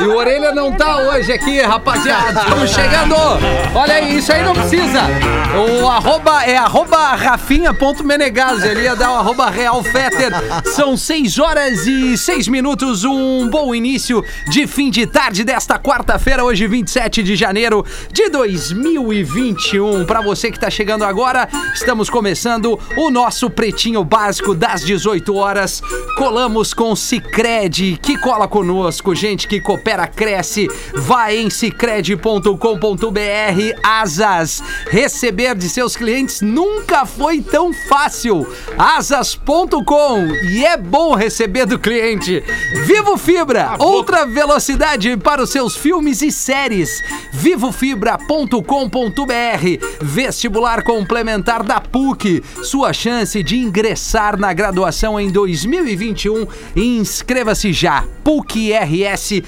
E o Orelha não tá hoje aqui, rapaziada. Estamos chegando. Olha aí, isso aí não precisa. O arroba é arroba rafinha.menegas. Ele ia dar o arroba realfetter. São 6 horas e 6 minutos. Um bom início de fim de tarde desta quarta-feira, hoje 27 de janeiro de 2021. Para você que tá chegando agora, estamos começando o nosso Pretinho Básico das 18 horas. Colamos com Cicred, que cola conosco, gente que coopera, cresce. Vai em cicred.com.br. Asas. Receber de seus clientes nunca foi tão fácil. Asas.com. E é bom receber do cliente. Vivo Fibra, outra velocidade para os seus filmes e séries. Vivofibra.com.br. Vestibular complementar da PUC. Sua chance de ingressar na graduação em 2021. Inscreva-se já.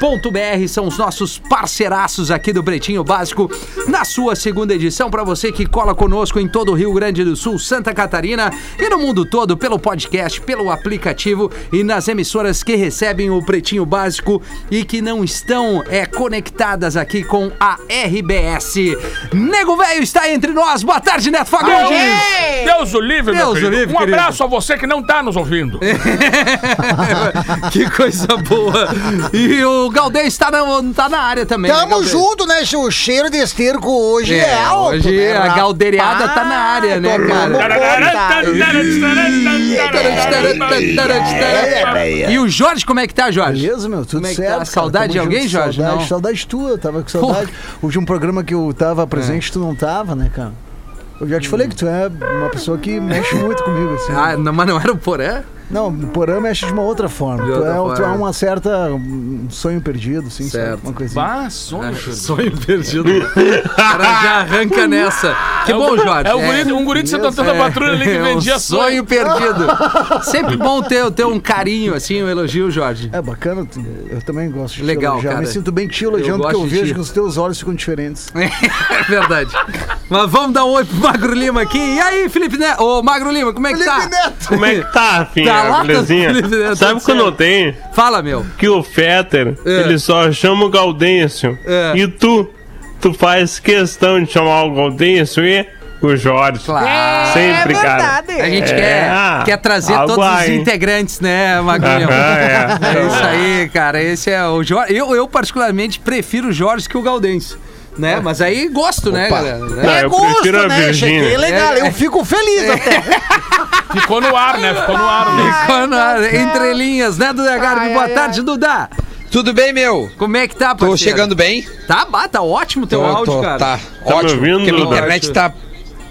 PUCRS.br são os nossos parceiraços aqui do Pretinho Básico na sua segunda edição para você que cola conosco em todo o Rio Grande do Sul, Santa Catarina e no mundo todo pelo podcast, pelo aplicativo e nas emissoras que recebem o Pretinho Básico e que não estão é, conectadas aqui com a RBS. Nego Velho está entre nós. Boa tarde, Neto Fagundes. Deus o livre, meu Deus o querido. livre, Um querido. abraço a você que não tá nos ouvindo. que coisa boa. E o Galdês está na, tá na área também. né, Tamo Galdês? junto, né? O cheiro de esterco hoje é, É, alto. hoje né, a galderiada tá na área, né, cara? E o Jorge, como é que tá, Jorge? Beleza, meu, tudo Como é que certo. tá? cara. Saudade de alguém, junto, Jorge? Saudade, Não. saudade tua, tava com saudade. Hoje um programa que eu tava presente, tu não tava, né, cara? Eu já te falei que tu é uma pessoa que mexe muito comigo, assim. Ah, não, mas não era o Porã? Não, o Porã mexe de uma outra forma. Tu, é, tu é uma certa. um sonho perdido, assim, Certo. sabe? Uma coisinha. Bah, sonho. Sonho perdido. O cara já arranca nessa. Que É bom, Jorge. É, o guri, um guri de Antônio da Patrulha ali que é um vendia sonho sonho. perdido. Sempre bom ter, ter um carinho, assim, um elogio, Jorge. É bacana, eu também gosto de te Legal, elogiar. cara. Me sinto bem te elogiando Eu porque eu vejo que os teus olhos ficam diferentes. É verdade. Mas vamos dar um oi pro Magro Lima aqui. E aí, Felipe Neto? Ô, Magro Lima, como é que tá? Felipe Neto! Como é que tá, filha? Tá lá, Belezinha? tá- Felipe, Sabe quando eu tenho? Fala, meu. Que o Fetter, É. ele só chama o Gaudêncio. É. E tu, tu faz questão de chamar o Gaudêncio e o Jorge. Claro. Sempre, cara. A gente É, quer, quer trazer algo todos os aí. integrantes, né? Aham, é. É isso aí, cara. Esse é o Jorge. Eu, eu particularmente, prefiro o Jorge que o Gaudêncio. Né? Mas aí gosto, né, galera? Não, Né? eu Gosto, prefiro a né? Virgínia. Cheguei legal, É. eu fico feliz até. Ficou no ar, né? Ficou no ar. né? Ficou na- Entre linhas, né, Duda Garbi? Boa tarde, Duda. Tudo bem, meu? Como é que tá, Tô parceiro? chegando bem? Tá, bah, tá ótimo teu Tô- áudio, tô- cara. Tá, Tá me ótimo. ouvindo, porque minha internet tá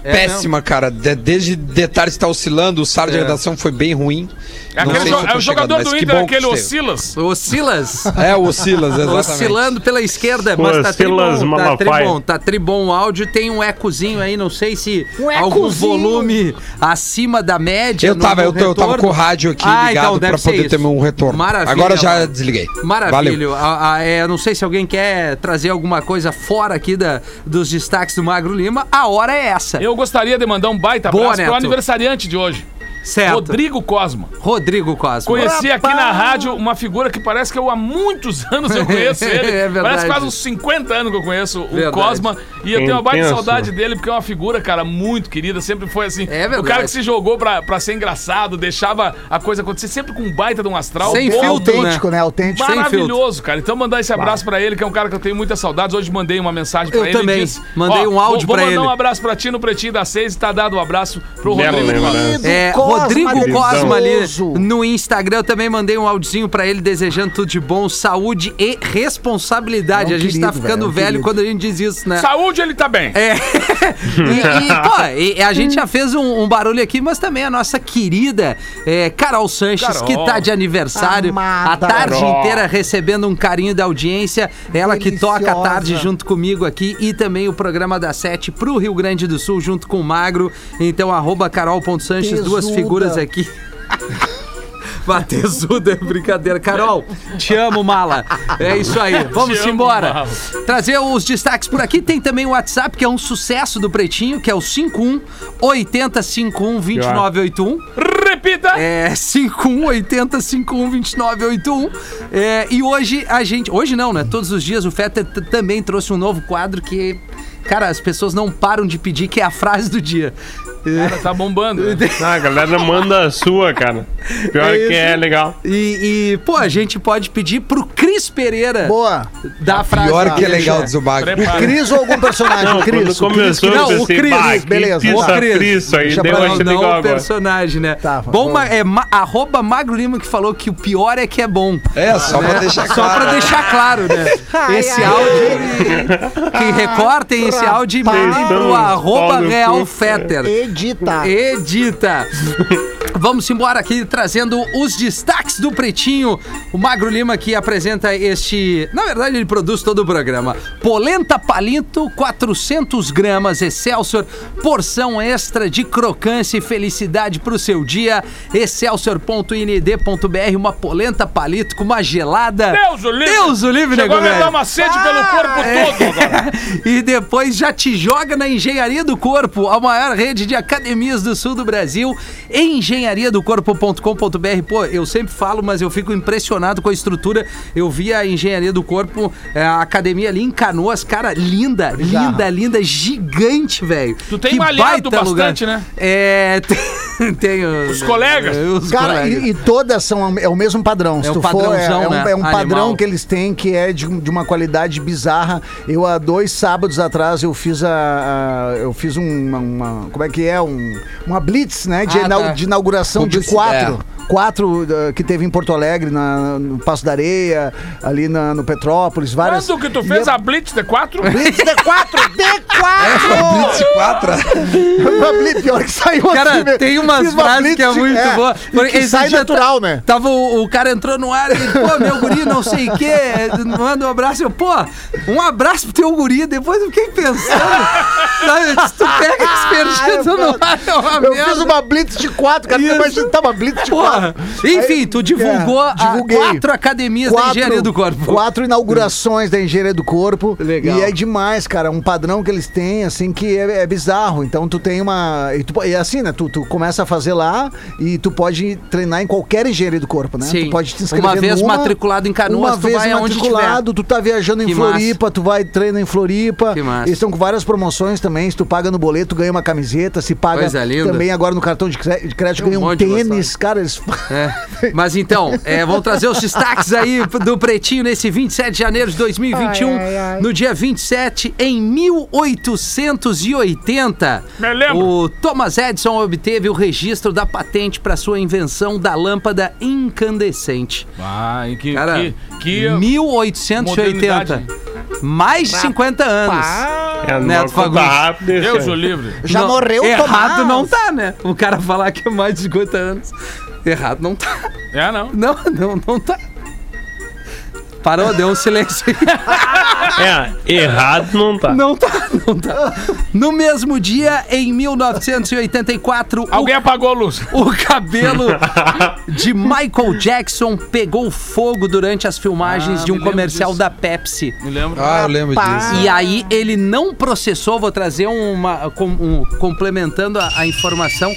É péssima, cara. De- desde de tarde tá oscilando, o sala de É. redação foi bem ruim. É, aquele jo- é o jogador mas do Inter, bom aquele que Oscilas. O Silas. É, o Silas, exatamente. Oscilando pela esquerda, mas tá Silas tribom, tá Malafaia. tribom, tá tribom o áudio, tem um ecozinho aí, não sei se Um algum volume acima da média. Eu tava, no eu, tô- eu tava com o rádio aqui Ah, ligado então pra poder ter isso. um retorno. Maravilha, Agora já mano. desliguei. Maravilha. Valeu. A- a- é, não sei se alguém quer trazer alguma coisa fora aqui da, dos destaques do Magro Lima. A hora é essa. Eu gostaria de mandar um baita Boa, abraço pro Neto. aniversariante de hoje. Certo. Rodrigo Cosma. Rodrigo Cosmo. Conheci aqui na rádio uma figura que parece que eu há muitos anos eu conheço ele. É verdade. Parece quase uns 50 anos que eu conheço o Verdade. Cosma. E eu tenho uma baita Intenso. saudade dele, porque é uma figura, cara, muito querida. Sempre foi assim. É verdade. O cara que se jogou pra, pra ser engraçado, deixava a coisa acontecer sempre com um baita de um astral. Sem bom, filtro, Autêntico, né? Autêntico. Maravilhoso, cara. Então mandar esse abraço pra ele, que é um cara que eu tenho muitas saudades. Hoje mandei uma mensagem pra Eu ele. e também. disse, Mandei ó, um áudio vou, pra vou ele. mandar um abraço pra ti no Pretinho das Seis e tá dado um abraço pro Bela Rodrigo. lembrança. Cosma. É, Cosma, Rodrigo. Cosma ali no Instagram. Eu também mandei um áudiozinho pra ele desejando tudo de bom, saúde e responsabilidade. É um a gente tá querido, ficando velho, é um velho querido. quando a gente diz isso, né? Saúde, ele tá bem. É. e, e, pô, e a gente já fez um, um barulho aqui, mas também a nossa querida é, Carol Sanches, Carol. que tá de aniversário, Amada. a tarde Carol. inteira recebendo um carinho da audiência. Ela que toca a Deliciosa. tarde junto comigo aqui e também o programa da Sete pro Rio Grande do Sul, junto com o Magro. Então, arroba carol.sanches, duas Tesuda. Figuras aqui. Batezuda é brincadeira. Carol, te amo, mala. É isso aí. Vamos amo, embora. mala. Trazer os destaques por aqui. Tem também o WhatsApp, que é um sucesso do Pretinho, que é o 51 80 51 2981. Repita! É 5180 512981. É, e hoje a gente. Hoje não, né? Todos os dias o t- também trouxe um novo quadro que. Cara, as pessoas não param de pedir, que é a frase do dia. Cara, tá bombando. né? Ah, a galera manda a sua, cara. Pior É que isso. é legal. E, e, pô, a gente pode pedir pro Cris Pereira Boa. dar a frase. Pior que é legal do Zubag. Prepara. Cris ou algum personagem? Não, Cris. quando o Cris Não, o Cris, bah, beleza, que boa. pizza Cris. Cris, aí Deixa deu não legal o agora. personagem, né? Tá, bom, ma- é ma- arroba Magro Lima que falou que o pior é que é bom. É, só pra deixar Só claro. pra deixar claro, né? Esse áudio. Que recortem esse áudio e mandem pro arroba Real. Fetter. Edita. Edita. Vamos embora aqui trazendo os destaques do Pretinho. O Magro Lima que apresenta este. Na verdade, ele produz todo o programa. Polenta Palito, 400 gramas, Excelsior, porção extra de crocância e felicidade pro seu dia. Excelsior.ind.br, uma polenta palito com uma gelada. Deus o livre! Deus o livre, Chegou a me dar uma sede pelo corpo todo agora. e depois já te joga na Engenharia do Corpo, a maior rede de academias do sul do Brasil, engenhariadocorpo.com.br. Pô, eu sempre falo, mas eu fico impressionado com a estrutura. Eu vi a Engenharia do Corpo, é, a academia ali em Canoas, cara, linda, linda, linda, gigante, velho. Tu tem Que malhado baita bastante, né? É, tem, tem os, Os colegas? Os Cara, colegas. e, e todas são é o mesmo padrão. Se É o tu for, é, é um, né? é um padrão que eles têm que é de, de uma qualidade bizarra. Eu há dois sábados atrás eu fiz a, a- eu fiz um, uma, uma- como é que é um uma blitz, né, de, Ah, tá. de inauguração de Publicidade. quatro. Quatro uh, que teve em Porto Alegre, na- no Passo da Areia, ali na- no Petrópolis, várias. Quando que tu fez a Blitz D4? Blitz D4! D4! Blitz 4. Uma blitz, pior que saiu Cara, assim, né? tem umas uma frases blitz que é muito é, boa. e que esse sai dia natural, tá- né? Tava o, o cara entrou no ar e ele, pô, meu guri, não sei o quê, manda um abraço. Eu, pô, um abraço pro teu guri. Depois eu fiquei pensando, sabe, se tu pega aspergido no ar, é uma Eu merda. fiz uma blitz de quatro, cara. Isso. Imagina, tá uma blitz de Porra. quatro. Enfim, Aí, tu divulgou é, divulguei. quatro academias da engenharia do corpo. Quatro inaugurações da engenharia do corpo. Legal. E é demais, cara. Um padrão que eles têm, assim, que é, é bizarro. Então tu tem uma. E, tu, e assim, né? Tu, tu começa a fazer lá e tu pode treinar em qualquer engenharia do corpo, né? Sim. Tu pode te inscrever Uma vez numa, matriculado em Canoas, uma tu vez vai matriculado, tu tá viajando em Que Floripa, tu vai treinar em Floripa. Que massa. Eles estão com várias promoções também. Se tu paga no boleto, ganha uma camiseta. Se paga linda. também agora no cartão de cré- de crédito, um ganha um de tênis. Cara, eles. É. Mas então, é, vamos trazer os destaques aí do Pretinho nesse 27 de janeiro de 2021. No dia 27, em 1880, Me lembro. o Thomas Edison obteve o registro da patente para sua invenção da lâmpada incandescente. Ai, que. Cara, que, que 1880. modernidade. Mais de 50 anos. É, Neto Fagundes. Deus o livre. Já Não, morreu Errado Tomás. não tá, né? O cara falar que é mais de 50 anos. Errado não tá. É, não. Não, não, não tá. Parou, deu um silêncio aí. É, errado não tá. Não tá, não tá. No mesmo dia, em 1984, Alguém apagou a luz. o, o cabelo de Michael Jackson pegou fogo durante as filmagens Ah, de um comercial disso. da Pepsi. Me lembro. Ah, eu lembro disso. E aí ele não processou, vou trazer uma com- um- complementando a, a informação,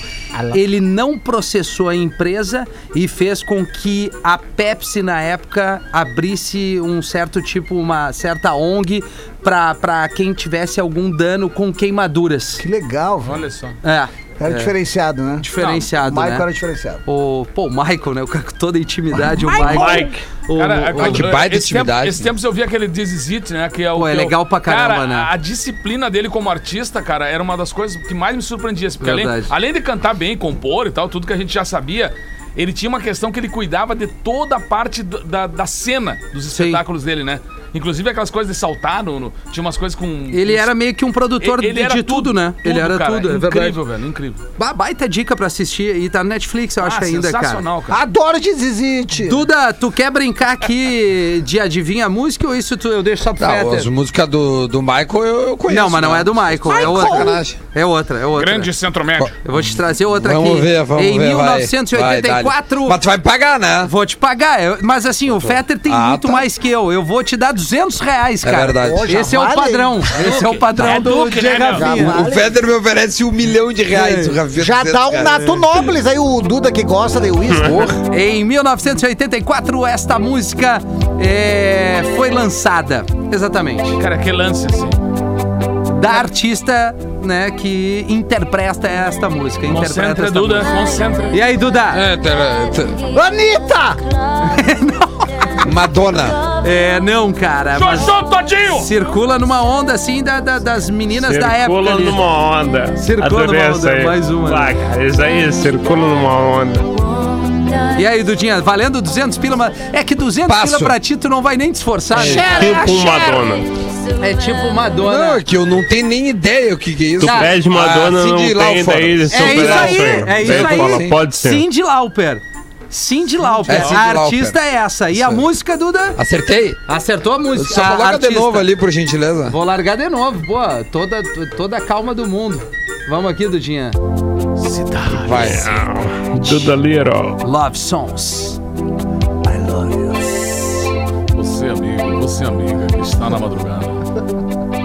ele não processou a empresa e fez com que a Pepsi na época abrisse um certo tipo, uma certa ONG pra pra quem tivesse algum dano com queimaduras. Que legal, velho. Olha só. É, Era diferenciado, né? diferenciado, o Michael né? era diferenciado. O, pô, o Michael, né? O cara com toda a intimidade, o Mike. Mike. O- Cara, o- Ah, que baita esse tempo, atividade, esse né? tempos eu vi aquele This Is It, né? Que é o. Pô, é legal pra caramba, cara, né? A, a disciplina dele como artista, cara, era uma das coisas que mais me surpreendia. assim, Porque além, além de cantar bem, compor e tal, tudo que a gente já sabia. Ele tinha uma questão que ele cuidava de toda a parte da, da cena dos espetáculos dele, né? Inclusive aquelas coisas de saltar, no, no- tinha umas coisas com. Ele uns- era meio que um produtor ele de, era de tudo, né? ele era cara. tudo, é verdade. Incrível, velho, incrível. Ba- Baita dica pra assistir e tá no Netflix, eu acho Ah, ainda, cara. sensacional, cara. Adoro de Zizite. Duda, tu quer brincar aqui de adivinha a música ou isso tu, eu deixo só pro Tá, Fetter? as músicas do, do Michael eu, eu conheço. Não, mas não né? é do Michael, é outra. Sacanagem. É outra, é outra. Grande centro médio. Eu vou te trazer outra Vamos aqui. ver, vamos em ver. vai. 1984. Vai, mas tu vai me pagar, né? Vou te pagar, eu- mas assim, o Fetter tem Ah, muito tá. mais que eu. Eu vou te dar 200 reais, É cara. verdade. Pô, Esse é o vale? padrão. Esse é o padrão É do Duque, né? Rafinha. O Feder me oferece um milhão de reais. o Rafinha Já dá um reais. Nato Nobles aí, o Duda que gosta de uísque. Em 1984, esta música é, foi lançada. Exatamente. Cara, que lance, assim. Da artista, né, que interpreta esta música. Interpreta Concentra, esta Duda, música. concentra. E aí, Duda? É, tá- tá- Anitta! Madonna. É, não, cara. Mas Jojo Todinho! circula numa onda assim da, da- das meninas da época. Circula ali. numa onda. Circula Adorei numa essa onda, aí. mais uma. Ah, cara, isso aí, circula numa onda. E aí, Dudinha, valendo 200 pila, mas é que 200 Passo. pila pra ti tu não vai nem te esforçar. né? Tipo Madonna. É tipo Não, Madonna. é que eu não tenho nem ideia o que, que é isso. Tu Tá. pede Madonna, Ah, não tem Lauper. daí É isso aí, é isso aí. pode ser. Cindy Lauper. Cindy Lauper. É, Cyndi a Lauper. artista é essa. E a aí. música, Duda? Acertei? Acertou a música. Só a coloca de novo ali, por gentileza. Vou largar de novo. Pô, toda, toda a calma do mundo. Vamos aqui, Dudinha. Vai. Duda Little. Love Songs. Você, amigo, você, amiga, que está na madrugada.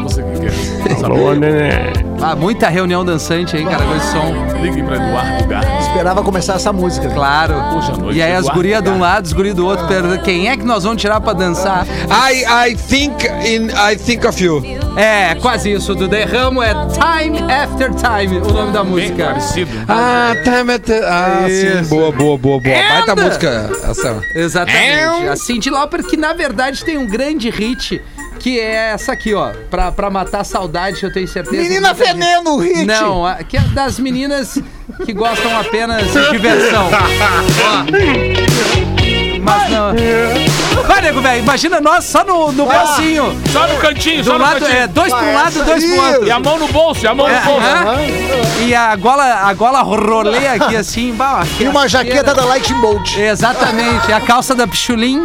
Você que quer Alô, neném. Ah, muita reunião dançante aí, cara, com esse som. ligue para Eduardo Garra. Esperava começar essa música. Claro. Noite, E aí as Eduardo gurias de um lado, os gurias do outro. perguntando, Quem é que nós vamos tirar pra dançar? I, I think in I think of you. É, quase isso. Do Derramo é Time After Time, o nome da Bem música. parecido. Ah, time at Ah, sim. Isso. Boa, boa, boa, boa. Baita Anda. música essa. Exatamente. A Cindy Lauper, que na verdade tem um grande hit, que é essa aqui, ó. Pra, pra matar a saudade, eu tenho certeza. Menina que Veneno, hit! Não, a- que é das meninas que gostam apenas de diversão. Ó. Mas não. Vai, nego, velho. Imagina nós só no, no bracinho. Só no cantinho, Do só no lado, cantinho. é, dois pra um lado, dois pro outro. E a mão no bolso, e a mão É, no bolso. aham. E a gola, a gola rolê aqui assim, bah, E uma jaqueta da Lightning Bolt. Exatamente, a calça da Pichulim,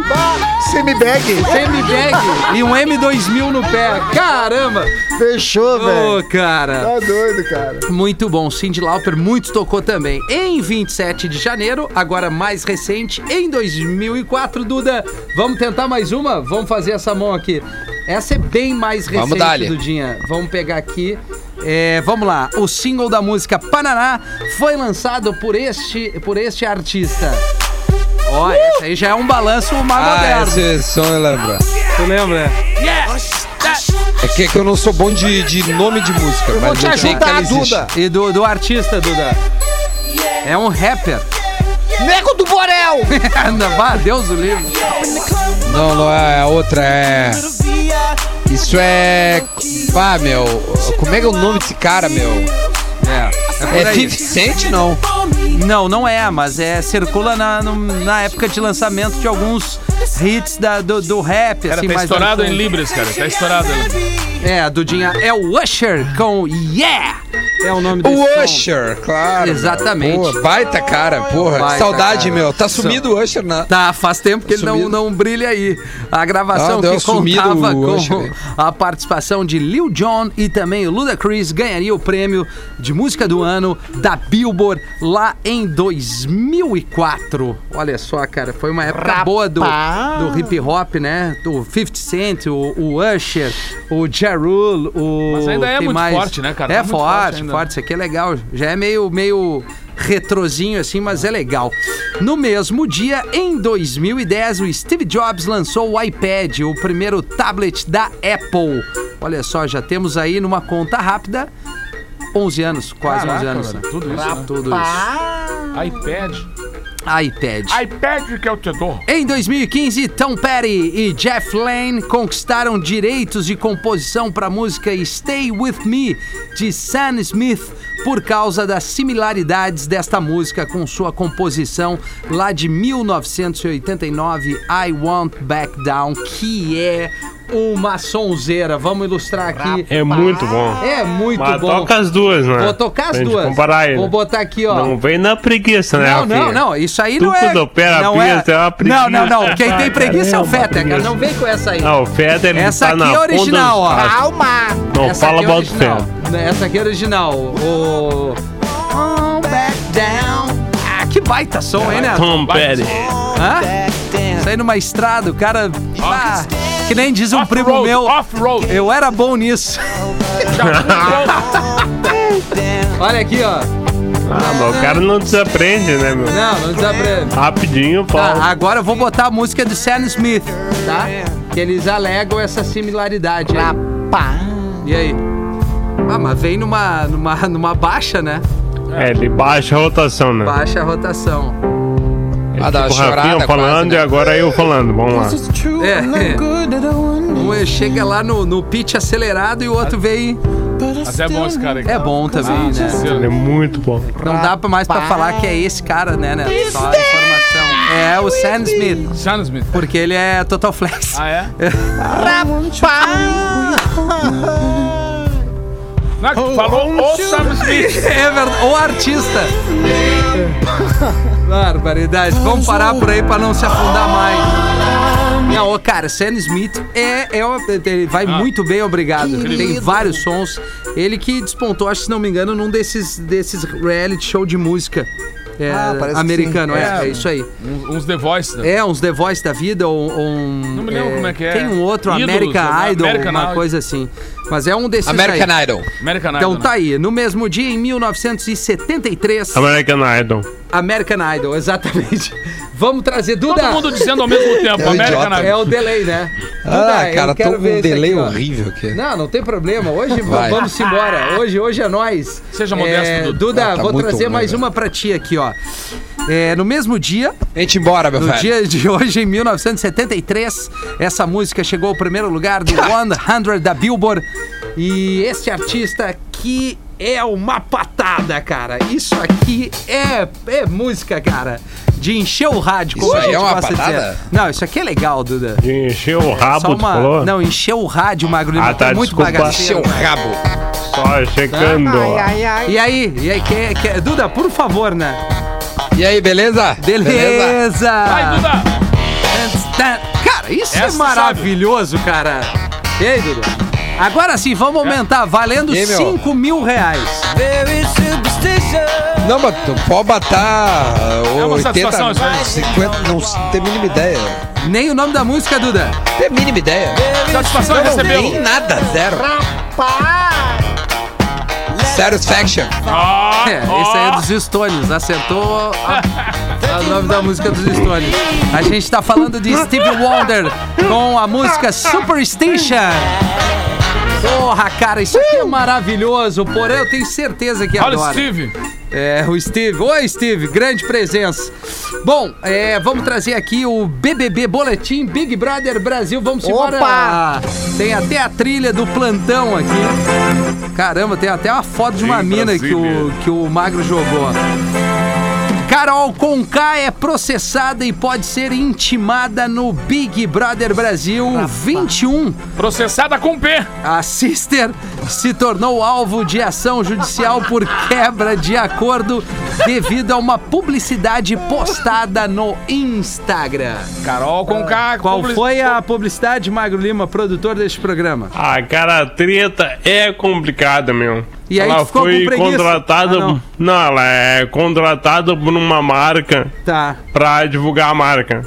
Semi-bag. semi-bag e um M2000 no pé. Caramba! Fechou, Ô, velho. cara. Tá doido, cara. Muito bom, Cindy Lauper muito tocou também. Em 27 de janeiro, agora mais recente, em 2004, Duda, vamos tentar mais uma? Vamos fazer essa mão aqui. Essa é bem mais Vamos recente, dar-lhe. Dudinha. Vamos pegar aqui. É, vamos lá, o single da música Pananá foi lançado por este, por este artista. Ó, esse aí já é um balanço mais Ah, moderno. esse som eu lembro. Tu lembra? É que, é que eu não sou bom de, de nome de música, Vou mas te eu sei que ela ajudar, existe. Duda. E do, do artista, Duda. É um rapper. Nego do Borel! Vá, Deus o livre. Não, não é a outra, é. Isso é. Ah, meu. Como é que é o nome desse cara, meu? É, é É aí. 50 Cent, não? Não, não é, mas é circula na, no- na época de lançamento de alguns hits da, do, do rap, Cara, assim, tá mais estourado em Libras, cara. Tá estourado. É, a Dudinha é o Usher com Yeah! É o nome desse O som. Usher, claro. Exatamente. Pô, baita cara, porra. Baita que saudade, cara. meu. Tá sumido o Usher, né? Tá, faz tempo que ele não, não brilha aí. A gravação Ah, que contava o com Usher a participação de Lil Jon e também o Ludacris ganharia o prêmio de música do ano da Billboard lá em 2004. Olha só, cara, foi uma época boa do, do hip hop, né? Do 50 Cent, o, o Usher, o Ja Rule, o... Mas ainda é muito forte, né, cara? É muito forte, forte forte. Isso aqui é legal. Já é meio, meio retrozinho assim, mas é legal. No mesmo dia, em 2010, o Steve Jobs lançou o iPad, o primeiro tablet da Apple. Olha só, já temos aí numa conta rápida 11 anos, quase 11 Caraca, anos. velho, tudo isso, né? Tudo isso. iPad. iPad. iPad que eu te dou. Em 2015, Tom Petty e Jeff Lane conquistaram direitos de composição para a música Stay With Me, de Sam Smith, por causa das similaridades desta música com sua composição lá de 1989, I Won't Back Down, que é uma sonzeira. Vamos ilustrar aqui. É muito bom. É muito Mas bom. toca as duas, né? Vou tocar as duas. comparar ele. Vou botar aqui, ó. Não vem na preguiça, né, Não, não, não, isso aí não é. quando opera não a preguiça, é uma preguiça. Não, não, não. Quem tem preguiça é o Feta, cara. Não vem com essa aí. Não, o Feder ele Essa tá aqui é original, ó. Calma! Não, Essa fala é mal do original. Feder. Essa aqui é original. O. Back down. Ah, que baita som, hein, né? Tom Petty. Hã? Aí numa estrada, o cara. Ah, que nem diz um primo meu. Off-road. Eu era bom nisso. Olha aqui, ó. Ah, mas o cara não desaprende, né, meu? Não, não desaprende. Rapidinho, pau. Tá, agora eu vou botar a música do Sam Smith, tá? Que eles alegam essa similaridade aí. E aí? Ah, mas vem numa, numa, numa baixa, né? É, ele baixa a rotação, né? Baixa a rotação. Ah, dá uma o Rafinha chorada falando quase, né? e agora eu falando. Vamos lá. É. Um chega lá no, no pitch acelerado e o outro vem. Até é bom esse cara aqui. É bom também, né? Ele é muito bom. Não dá pra mais pra falar que é esse cara, né? né? Só a informação. É o Sam Smith. Sam Smith. Porque ele é Total Flex. Ah, é? Não, tu falou o Sam Smith. É verdade. O artista. Barbaridade. Vamos parar por aí pra não se afundar mais. Não, ô, cara, Sam Smith é, é, o- ele vai muito bem, obrigado. Tem vários sons. Ele que despontou, acho que se não me engano, num desses, desses reality show de música. É, Ah, americano, é, É. é isso aí. Uns, uns The Voice. né? É, uns The Voice da vida, ou, ou um. Não me lembro como é que é. Tem um outro, Ídolos, American né? Idol, American uma Idol. coisa assim. Mas é um desses aí. American Idol. American Então Idol, tá né? aí, no mesmo dia, em 1973, American Idol. American Idol, exatamente. Vamos trazer Duda. Todo mundo dizendo ao mesmo tempo. É American idiota. É o delay, né? Ah, Duda, eu cara, tô quero com ver um delay aqui, horrível aqui. Não, não tem problema. Hoje Vai. vamos embora. Hoje, hoje é nós. Seja modesto, Duda. Duda, Ah, tá vou trazer ruim, mais velho. uma pra ti aqui, ó. É, no mesmo dia, Vem-te embora, meu no velho. dia de hoje, em 1973, essa música chegou ao primeiro lugar do 100 da Billboard. E esse artista aqui é uma patada, cara. Isso aqui é, é música, cara. De encher o rádio, como Isso a gente é uma de dizer. patada? Não, isso aqui é legal, Duda. De encher o rabo, tu uma... falou? Não, encher o rádio, Magro Lima. Ah, tá, Tá muito desculpa. bagaceiro. Seu rabo. Só checando. E aí? E aí? Quer, quer... Duda, por favor, né? E aí, beleza? Beleza! Vai, Duda. Cara, isso é Essa maravilhoso, cara. E aí, Duda? Agora sim, vamos aumentar, valendo E aí, meu? 5 mil reais. Não, mas tu pode botar É uma 80, satisfação isso aí. 50, não tem mínima ideia. Nem o nome da música, Duda. Tem mínima ideia. Satisfação em Não, recebê-lo. nem nada, zero. Satisfaction. Ah, É, esse aí é dos Stones. Acertou a- o nome da música dos Stones. A gente tá falando de Stevie Wonder com a música Superstition. Porra, cara, isso aqui é maravilhoso. Porém, eu tenho certeza que Olha o adora. Steve. É, o Steve. Oi, Steve, grande presença. Bom, é, vamos trazer aqui o BBB Boletim Big Brother Brasil. Vamos embora. Opa! Tem até a trilha do plantão aqui. Caramba, tem até uma foto de uma Sim, mina que o, que o Magro jogou. Carol Conká é processada e pode ser intimada no Big Brother Brasil 21. Processada com P. A Sister se tornou alvo de ação judicial por quebra de acordo devido a uma publicidade postada no Instagram. Carol com K. Qual public- foi a publicidade, Magro Lima, produtor deste programa? Ah, cara, a treta é complicada, meu. E aí ela ficou foi com preguiça? contratada. Ah, não. não. ela é contratada por uma marca Tá. pra divulgar a marca.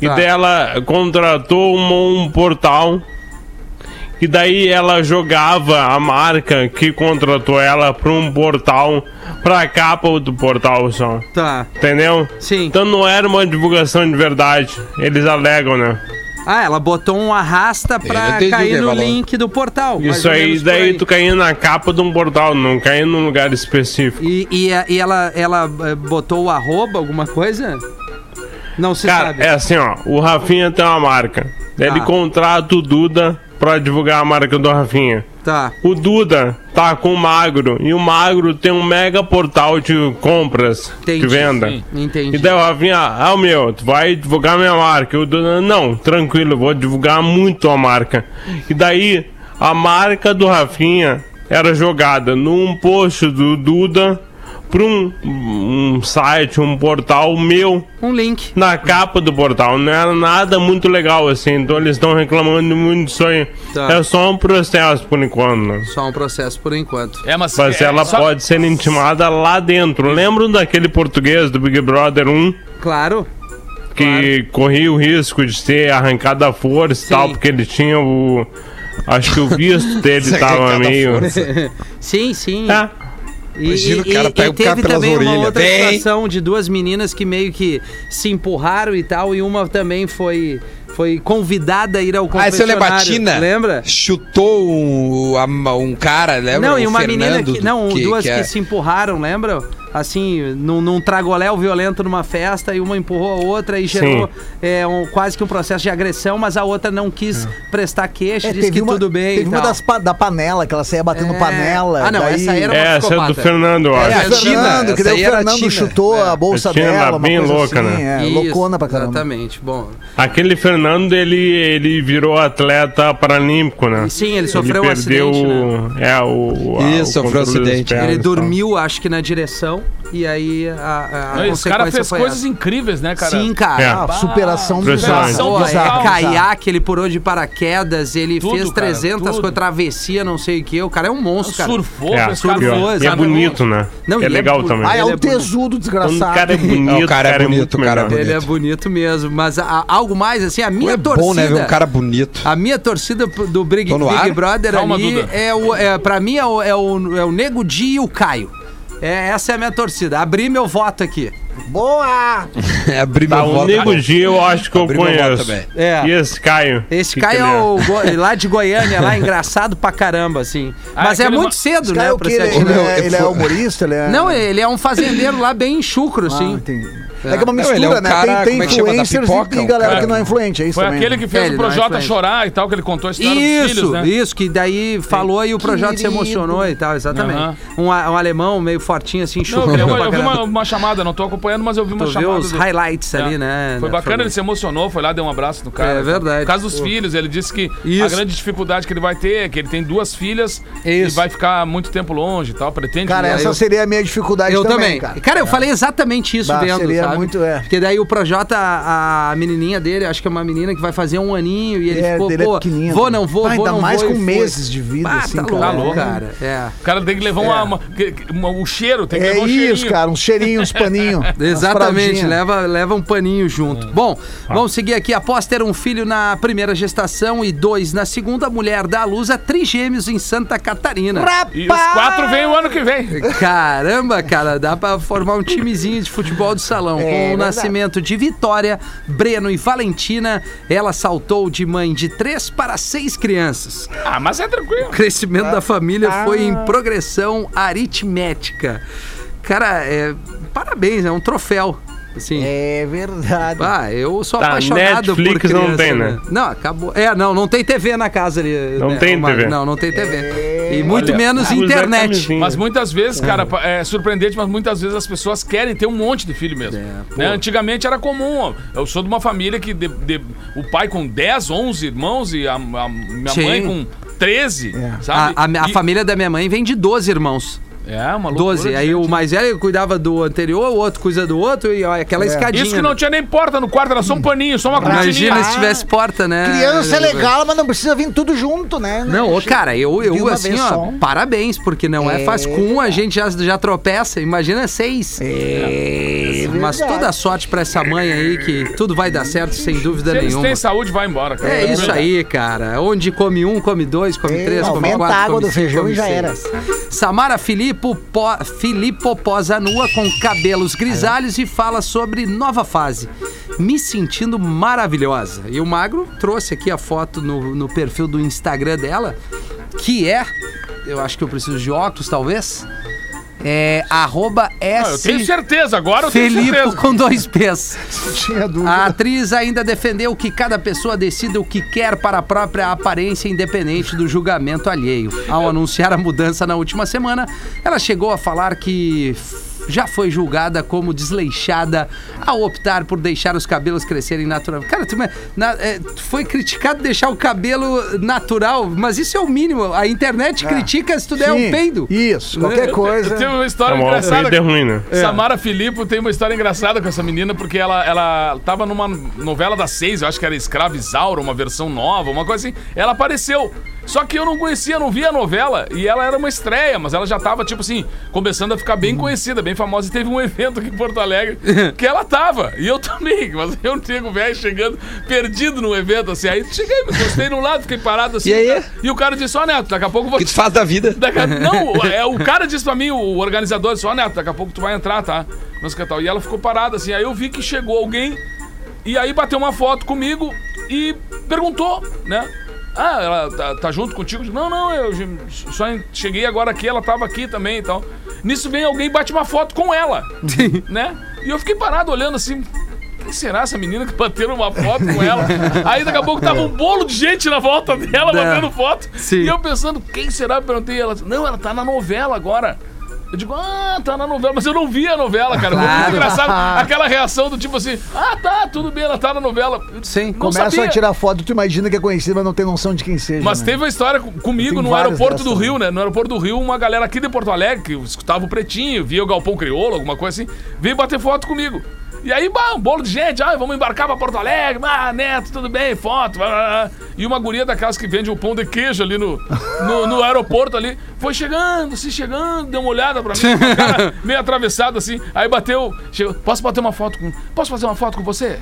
E Tá. dela contratou um, um portal. E daí ela jogava a marca que contratou ela pra um portal, pra capa do portal só. Tá. Entendeu? Sim. Então não era uma divulgação de verdade. Eles alegam, né? Ah, ela botou um arrasta pra entendi cair no link do portal. Isso aí, daí aí. tu caía na capa de um portal, não caía num lugar específico. E, e, a- e ela, ela eh, botou o arroba, alguma coisa? Não se Cara, sabe. é assim, ó. O Rafinha tem uma marca. Daí Ele Ah. contrata o Duda pra divulgar a marca do Rafinha. Tá. O Duda tá com o Magro. E o Magro tem um mega portal de compras, Entendi. de venda. Sim. Entendi. E daí o Rafinha, ah, meu, tu vai divulgar minha marca. E o Duda, não, tranquilo, vou divulgar muito a marca. E daí, a marca do Rafinha era jogada num post do Duda pra um, um site, um portal meu Um link. na capa do portal. Não era nada muito legal assim, então eles estão reclamando muito disso aí. Tá. É só um processo por enquanto, né? Só um processo por enquanto. É, mas, Mas é, ela só- pode ser intimada lá dentro. Lembram daquele português do Big Brother 1? Claro. que corria o risco de ser arrancado a força e Sim. tal, porque ele tinha o. Acho que o visto dele tava à meio. Sim, sim. É. E, Imagina o e- cara e- pega o cara teve pelas também uma orelhas. outra Vem! situação de duas meninas que meio que se empurraram e tal, e uma também foi, foi convidada a ir ao Ah, esse eu lembro, a confessionário. Tina. Lembra? Chutou um, um cara, lembra? Não, e O uma menina que. Não, duas que, é- se empurraram, lembra? Assim, num, num tragoléu violento numa festa, e uma empurrou a outra e gerou é, um- quase que um processo de agressão, mas a outra não quis prestar queixa, É, disse que uma, tudo bem. Teve e uma tal. das pa- da panela, que ela saía batendo É. panela. Ah, não, daí... essa era uma É, essa é do. Fernando, eu É, acho. a Fernando, que daí aí o Fernando chutou É. a bolsa A Tina dela, bem coisa louca, assim, né? É, Isso, loucona pra caramba. Exatamente. Bom, Aquele Fernando, ele, ele virou atleta paralímpico, né? Sim, ele sofreu um perdeu acidente, o- É, o. a- Isso, o sofreu das acidente. pernas ele tal. dormiu, acho que na direção, e aí a, a Não, Esse cara consequência fez foi coisas essa. incríveis, né, cara? Sim, cara. É. Ah, superação bizarra, Pô, é, caiaque, ele pulou de paraquedas, ele Tudo, fez cara, 300 tudo. com travessia, não sei o que. O cara é um monstro, cara. Surfou, É, surfou, e é exatamente. bonito, né? Não, é é legal bu- também. Ah, é um é bonito. tesudo desgraçado. o cara é bonito, o cara é bonito, muito o cara é. Ele é bonito mesmo, mas a- algo mais, assim, a minha É torcida... bom, né? Ver um cara bonito. A minha torcida do Big, Big? Brother Calma, ali Duda. é, o, é pra mim é o, é, o, é o Nego Di e o Caio. É, essa é a minha torcida. Abri meu voto aqui. Boa! Abri Tá, meu o voto. Nego G eu acho que eu Abri conheço. É. E esse Caio? Esse Que Caio que é ele o Go- lá de Goiânia, lá, engraçado pra caramba, assim. Ah, Mas é muito cedo, né, é o pra Ele, ele é, ele é humorista? Ele é... Não, ele é um fazendeiro lá bem chucro, Ah, assim. entendi. É, que é uma Não, mistura, é um né? cara, tem tem é influencers pipoca, e, e galera cara- que não é influente, é isso Foi também. aquele que fez É, o é Projota chorar e tal, que ele contou a história dos Isso, filhos, né? isso, que daí falou e o Projota se emocionou e tal, exatamente. Um, um alemão meio fortinho, assim, chucro. eu, vi uma- pra eu vi caramba. uma, uma chamada, não tô acompanhando, mas eu vi uma chamada. os highlights ali, É. né? Foi né, bacana, ele se emocionou, foi lá, deu um abraço no cara. É verdade. Por causa dos filhos, ele disse que a grande dificuldade que ele vai ter é que ele tem duas filhas e vai ficar muito tempo longe e tal, pretende. Cara, né? essa seria a minha dificuldade Eu também, cara. Cara, eu falei exatamente isso seria sabe? muito, é. Porque daí o Projota, a, a menininha dele, acho que é uma menina que vai fazer um aninho e ele É, ficou, é pô, pequenininho vou, não vou, Ah, vou, ainda não mais vou. com foi. meses de vida, Ah, assim, tá cara. louco, louco. cara. É. O cara tem que levar uma, uma- que- uma- o cheiro, tem que É levar um isso, cheirinho. cara, uns cheirinhos, uns paninhos. Exatamente, leva, leva um paninho junto. Bom, vamos seguir aqui. Após ter um filho na primeira gestação e dois na segunda, a mulher dá à luz a trigêmeos em Santa Catarina. E os quatro vêm o ano que vem. Caramba, cara, dá pra formar um timezinho de futebol de salão. É, Com o verdade. nascimento de Vitória, Breno e Valentina, ela saltou de mãe de três para seis crianças. Ah, mas é tranquilo. O crescimento da família foi em progressão aritmética. Cara, é, parabéns, é um troféu. Assim. É verdade. Ah, eu sou Tá, apaixonado por Netflix criança, não tem, né? Não, acabou. É, não, não tem TV na casa ali. Não né, tem Mário? TV. Não, não tem TV. E muito Olha, menos usa internet. Mas muitas vezes, cara, é surpreendente, mas muitas vezes as pessoas querem ter um monte de filho mesmo. É. Né? Antigamente era comum. ó. Eu sou de uma família que de- de- o pai com 10, 11 irmãos e a, a minha Sim. mãe com 13, sabe? A, a- a E- família da minha mãe vem de 12 irmãos. É, uma loucura 12. de Aí gente. o mais velho cuidava do anterior, o outro cuida do outro e ó, aquela escadinha. Isso que não né? tinha nem porta no quarto, era só um paninho, só uma cortininha. Imagina se tivesse porta, né? Criança é legal, mas não precisa vir tudo junto, né? Não, ô, cara, eu, eu assim, ó, só. parabéns, porque não é, É fácil. Com um a gente já, já tropeça, imagina seis. É Mas verdade. toda a sorte pra essa mãe aí, que tudo vai dar certo, sem dúvida Se nenhuma. têm saúde, vai embora, cara. É isso aí, cara. Onde come um, come dois, come É, três, come aumenta quatro, a água come do cinco, come e já seis. era. Samara Filippo, po, posa nua com cabelos grisalhos e fala sobre nova fase. Me sentindo maravilhosa. E o Magro trouxe aqui a foto no, no perfil do Instagram dela, que é... Eu acho que eu preciso de óculos, talvez. É arroba Ah, eu S... tenho certeza, agora eu tenho Filippo certeza. com dois P's. Tinha dúvida. A atriz ainda defendeu que cada pessoa decida o que quer para a própria aparência, independente do julgamento alheio. Ao anunciar a mudança na última semana, ela chegou a falar que já foi julgada como desleixada ao optar por deixar os cabelos crescerem naturalmente. Cara, tu, na- é, tu foi criticado deixar o cabelo natural, mas isso é o mínimo. A internet critica se tu der um Sim, peido. Isso, qualquer coisa. Tenho uma É história uma engraçada. alfeida ruim, né? Samara Filippo tem uma história engraçada com essa menina, porque ela, ela tava numa novela das seis, eu acho que era Escrava Isaura, uma versão nova, uma coisa assim. Ela apareceu. Só que eu não conhecia, não via a novela. E ela era uma estreia, mas ela já tava, tipo assim, começando a ficar bem conhecida, bem famosa. E teve um evento aqui em Porto Alegre que ela tava. E eu também. Mas eu, nego velho, chegando, perdido no evento, assim. Aí cheguei, me encostei num lado, fiquei parado assim. E aí? E o cara disse, ó, Neto, daqui a pouco vou... que tu faz da vida? A- Não, é, o cara disse pra mim, o organizador, disse, ó, Neto, daqui a pouco tu vai entrar, tá? O que tal. E ela ficou parada, assim. Aí eu vi que chegou alguém e aí bateu uma foto comigo e perguntou, né? Ah, ela tá, tá junto contigo? Não, não, eu só cheguei agora aqui, ela tava aqui também e tal. Nisso vem alguém bate uma foto com ela, né? E eu fiquei parado olhando assim, quem será essa menina que bateram uma foto com ela? Aí daqui a pouco tava um bolo de gente na volta dela Né. batendo foto. Sim. E eu pensando, quem será? Eu perguntei ela, não, ela tá na novela agora. Eu digo, ah, tá na novela, mas eu não vi a novela, cara. Foi Claro. muito engraçado aquela reação do tipo assim, ah, tá, tudo bem, ela tá na novela. Eu Sim. sabia. a tirar foto, tu imagina que é conhecido, mas não tem noção de quem seja. Mas né? teve uma história com- comigo Tem no aeroporto do Rio, né? No aeroporto do Rio, uma galera aqui de Porto Alegre, que escutava o Pretinho, via o Galpão Crioulo, alguma coisa assim, veio bater foto comigo. E aí, bah, um bolo de gente, ah, vamos embarcar pra Porto Alegre, ah, Neto, tudo bem, foto. E uma guria daquelas que vende o pão de queijo ali no, no, no aeroporto ali, foi chegando, assim, chegando, deu uma olhada pra mim, cara meio atravessado assim, aí bateu, chegou, posso bater uma foto com, posso fazer uma foto com você?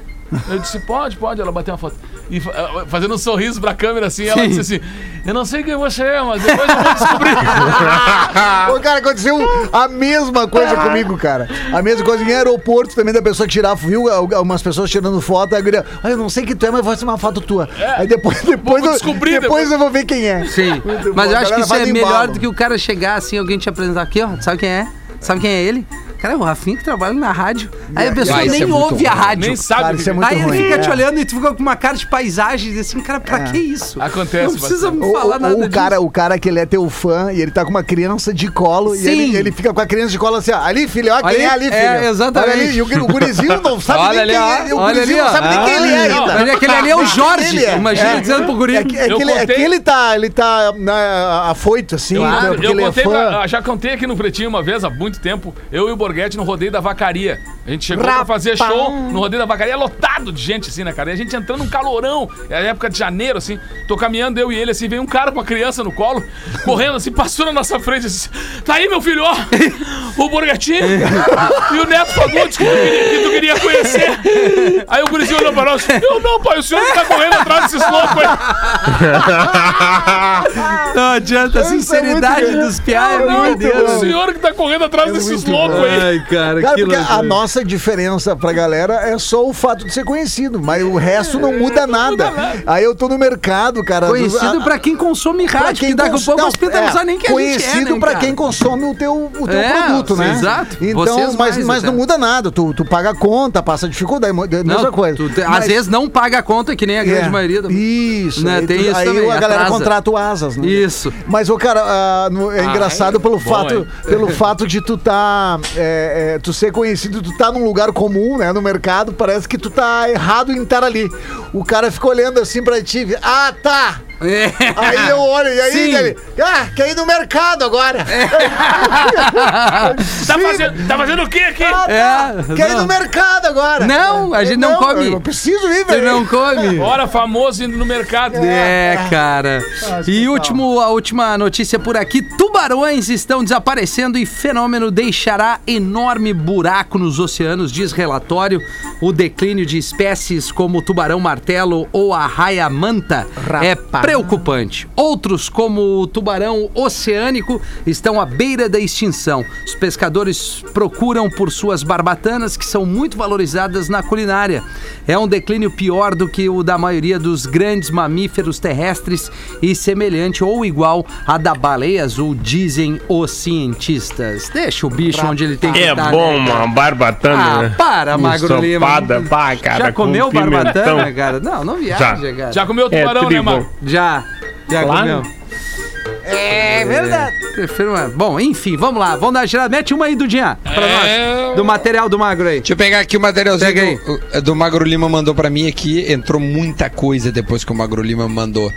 Eu disse, pode, pode, ela bateu uma foto. E eh, fazendo um sorriso pra câmera assim, ela disse assim, eu não sei quem você é, mas depois eu vou descobrir. Ô, cara, aconteceu a mesma coisa comigo, cara. A mesma coisa em aeroporto também, da pessoa tirar, viu algumas pessoas tirando foto, aí a guria, ah, eu não sei quem tu é, mas vou fazer uma foto tua. Aí depois, depois, Vou eu, descobrir depois, depois. eu vou ver quem é. Sim. Muito Mas bom. eu acho que isso vai é melhor embalo. do que o cara chegar assim, alguém te apresentar aqui, ó. Sabe quem é? Sabe quem é ele? Cara, é o Rafinha que trabalha na rádio. Aí a pessoa Vai, isso nem é muito ouve a ruim. rádio. Nem sabe. Cara, isso é muito Aí ele ruim. fica te É. olhando e tu fica com uma cara de paisagem e assim, cara, pra que isso? Acontece Não precisa bastante. me falar Ou, nada ou o disso. cara, o cara que ele é teu fã e ele tá com uma criança de colo e Sim. ele, ele fica com a criança de colo assim, ó, ali, filho, ó, quem Ali, é ali, filho? é, exatamente. Olha ali, e o, guri- o gurizinho não sabe Olha nem ali, quem é. O Olha gurizinho ali, não ó. sabe nem quem ele é Não, ainda. Mas aquele ali é o Jorge. Ele é. Imagina É. dizendo pro guri. É que, é Eu que ele, é contei- que ele tá, ele tá na, afoito, assim, Eu, né, porque eu ele é contei fã. pra- já contei aqui no Pretinho uma vez, há muito tempo, eu e o Borghetti no rodeio da vacaria. A gente chegou pra fazer show no rodeio da vacaria, lotado de gente, assim, né, cara? E a gente entrando num calorão, é a época de janeiro, assim, tô caminhando, eu e ele, assim, vem um cara com a criança no colo, correndo, assim, passou na nossa frente, assim, tá aí, meu filho, ó, o Borghetinho e o Neto Fagundes, que tu queria, que tu queria conhecer. Aí o gurizinho olhou pra nós, eu não, pai, o senhor que tá correndo atrás desses loucos aí. Não adianta, a é sinceridade dos é É meu Deus. O senhor que tá correndo atrás desses loucos aí. Ai, cara, Cara, que porque a nossa diferença pra galera é só o fato de ser conhecido, mas o resto não muda nada. Aí eu tô no mercado, cara. Conhecido a- pra quem consome rádio, que daqui a cons- pouco não é, nem que a gente é, Conhecido né, pra cara? quem consome o teu, o teu É, produto, né? exato. Então, Vocês mas, mais mas não muda nada. Tu, tu paga a conta, passa dificuldade, é mesma Não, coisa. tu te- às Mas- vezes não paga a conta, que nem a grande é, maioria. Do... Isso, Né, aí, tem tu- isso aí também, a galera atrasa. contrata o asas, né? Isso. Mas, o cara, ah, no- é engraçado pelo, bom, fato, pelo fato de tu tá. É, é, tu ser conhecido, tu tá num lugar comum, né? No mercado, parece que tu tá errado em estar ali. O cara fica olhando assim pra ti. Ah, tá! É. Aí eu olho, e aí Sim. ele. Ah, quer ir no mercado agora! Tá fazendo, tá fazendo o quê aqui? Ah, tá! É, quer ir não. no mercado agora! Não, a gente não come. Eu preciso ir, Você velho! não come? Bora, famoso indo no mercado. É, cara. Acho E que último, a última notícia por aqui: tubarões estão desaparecendo e fenômeno deixará enorme buraco nos oceanos, diz relatório. O declínio de espécies como o tubarão martelo ou a raia-manta é preocupante. Outros, como o tubarão oceânico, estão à beira da extinção. Os pescadores procuram por suas barbatanas, que são muito valorizadas na culinária. É um declínio pior do que o da maioria dos grandes mamíferos terrestres e semelhante ou igual à da baleia azul, dizem os cientistas. Deixa o bicho onde ele tem que É estar. bom né, uma barbatana, Ah, né? para, Magro Lima. Ensopada, pá, cara, Já com comeu pimentão. barbatana, cara? Não, não viaja, Já. cara. Já comeu É, tubarão, né, tribo. Já. Já Claro. comeu. É verdade. Prefiro uma... Bom, enfim, vamos lá. Vamos dar girada. Mete uma aí, Dudinha, pra É. nós. Do material do Magro aí. Deixa eu pegar aqui o materialzinho Pega aí. do, do Magro Lima mandou pra mim aqui. Entrou muita coisa depois que o Magro Lima mandou.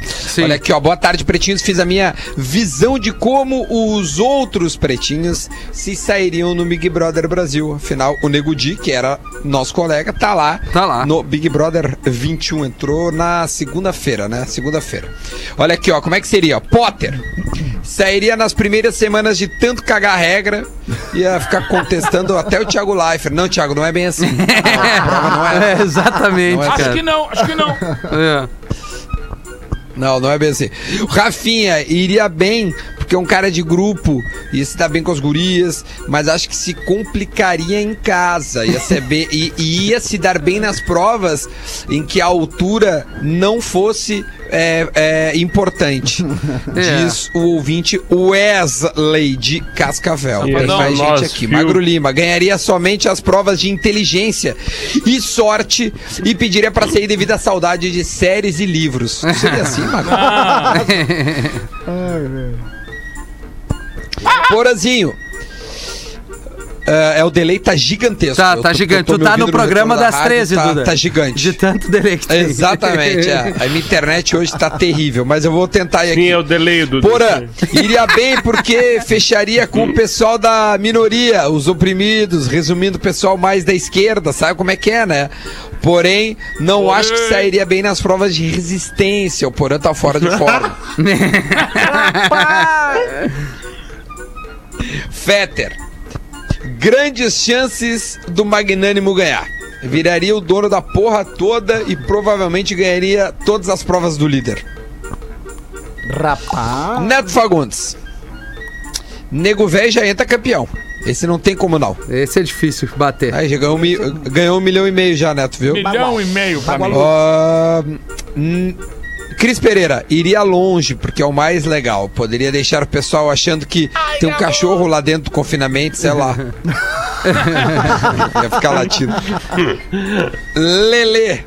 Olha aqui, ó. Boa tarde, pretinhos. Fiz a minha visão de como os outros pretinhos se sairiam no Big Brother Brasil. Afinal, o Nego Di, que era nosso colega, tá lá. Tá lá. No Big Brother 21. Entrou na segunda-feira, né? Segunda-feira. Olha aqui, ó. Como é que seria? ó? Potter Sairia nas primeiras semanas de tanto cagar regra. Ia ficar contestando até o Thiago Leifert. Não, Thiago, não é bem assim. A prova não é. É, exatamente, Não é Acho cara. que não, acho que não. É. Não, não é bem assim. O Rafinha iria bem, porque é um cara de grupo, ia se dar bem com as gurias, mas acho que se complicaria em casa. Ia, ser bem, e, e ia se dar bem nas provas em que a altura não fosse é, é, importante. É. Diz o ouvinte Wesley de Cascavel. Tem não, mais gente aqui. Magro Lima ganharia somente as provas de inteligência e sorte e pediria pra sair devido à saudade de séries e livros. Seria assim, Magro? Porazinho. É, é, o delay tá gigantesco. Tá, tá tô- gigante. Tu tá no programa retorno da das rádio, 13, tá, Duda. Tá gigante. De tanto delay que tem. Exatamente, é. A minha internet hoje tá terrível, mas eu vou tentar ir aqui. Sim, é o delay do. Porã, iria bem porque fecharia com o pessoal da minoria, os oprimidos, resumindo, o pessoal mais da esquerda, sabe como é que é, né? Porém, não acho que sairia bem nas provas de resistência. O Porã tá fora de forma. Fetter. Grandes chances do Magnânimo ganhar. Viraria o dono da porra toda e provavelmente ganharia todas as provas do líder. Rapaz. Neto Fagundes. Nego velho já entra campeão. Esse não tem como não. Esse é difícil bater. Aí já ganhou, um mi- ganhou um milhão e meio já, Neto, viu? Milhão e meio pra mim. Hum, Cris Pereira, iria longe, porque é o mais legal. Poderia deixar o pessoal achando que tem um cachorro lá dentro do confinamento, sei lá. Ia ficar latindo. Lele.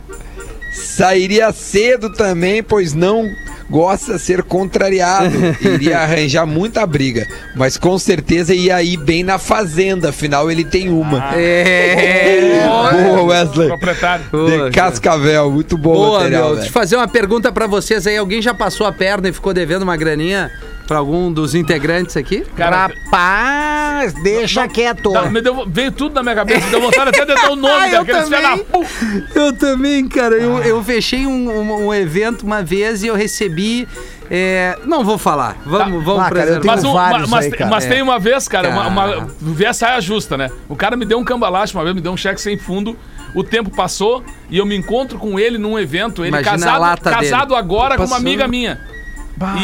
Sairia cedo também, pois não gosta de ser contrariado. Iria arranjar muita briga, mas com certeza ia ir bem na fazenda, afinal ele tem uma. É. Boa, Wesley. Boa, De Cascavel, muito bom o Boa, material, meu. Deixa eu fazer uma pergunta pra vocês aí. Alguém já passou a perna e ficou devendo uma graninha pra algum dos integrantes aqui? Cara, Rapaz, deixa quieto. Tá, me deu- veio tudo na minha cabeça, me deu vontade até de dar o nome Ah, eu daqueles filha da pu- Eu também, cara. Eu, eu fechei um, um- um evento uma vez e eu recebi. é, não vou falar. Vamos, vamos Ah, cara, eu preservar. Mas, um- vários mas, aí, cara. mas É. tem uma vez, cara, uma, uma, vê a saia justa, né? O cara me deu um cambalacho uma vez, me deu um cheque sem fundo. O tempo passou e eu me encontro com ele num evento. Ele Imagina a casado, lata casado agora com uma Passou. amiga minha.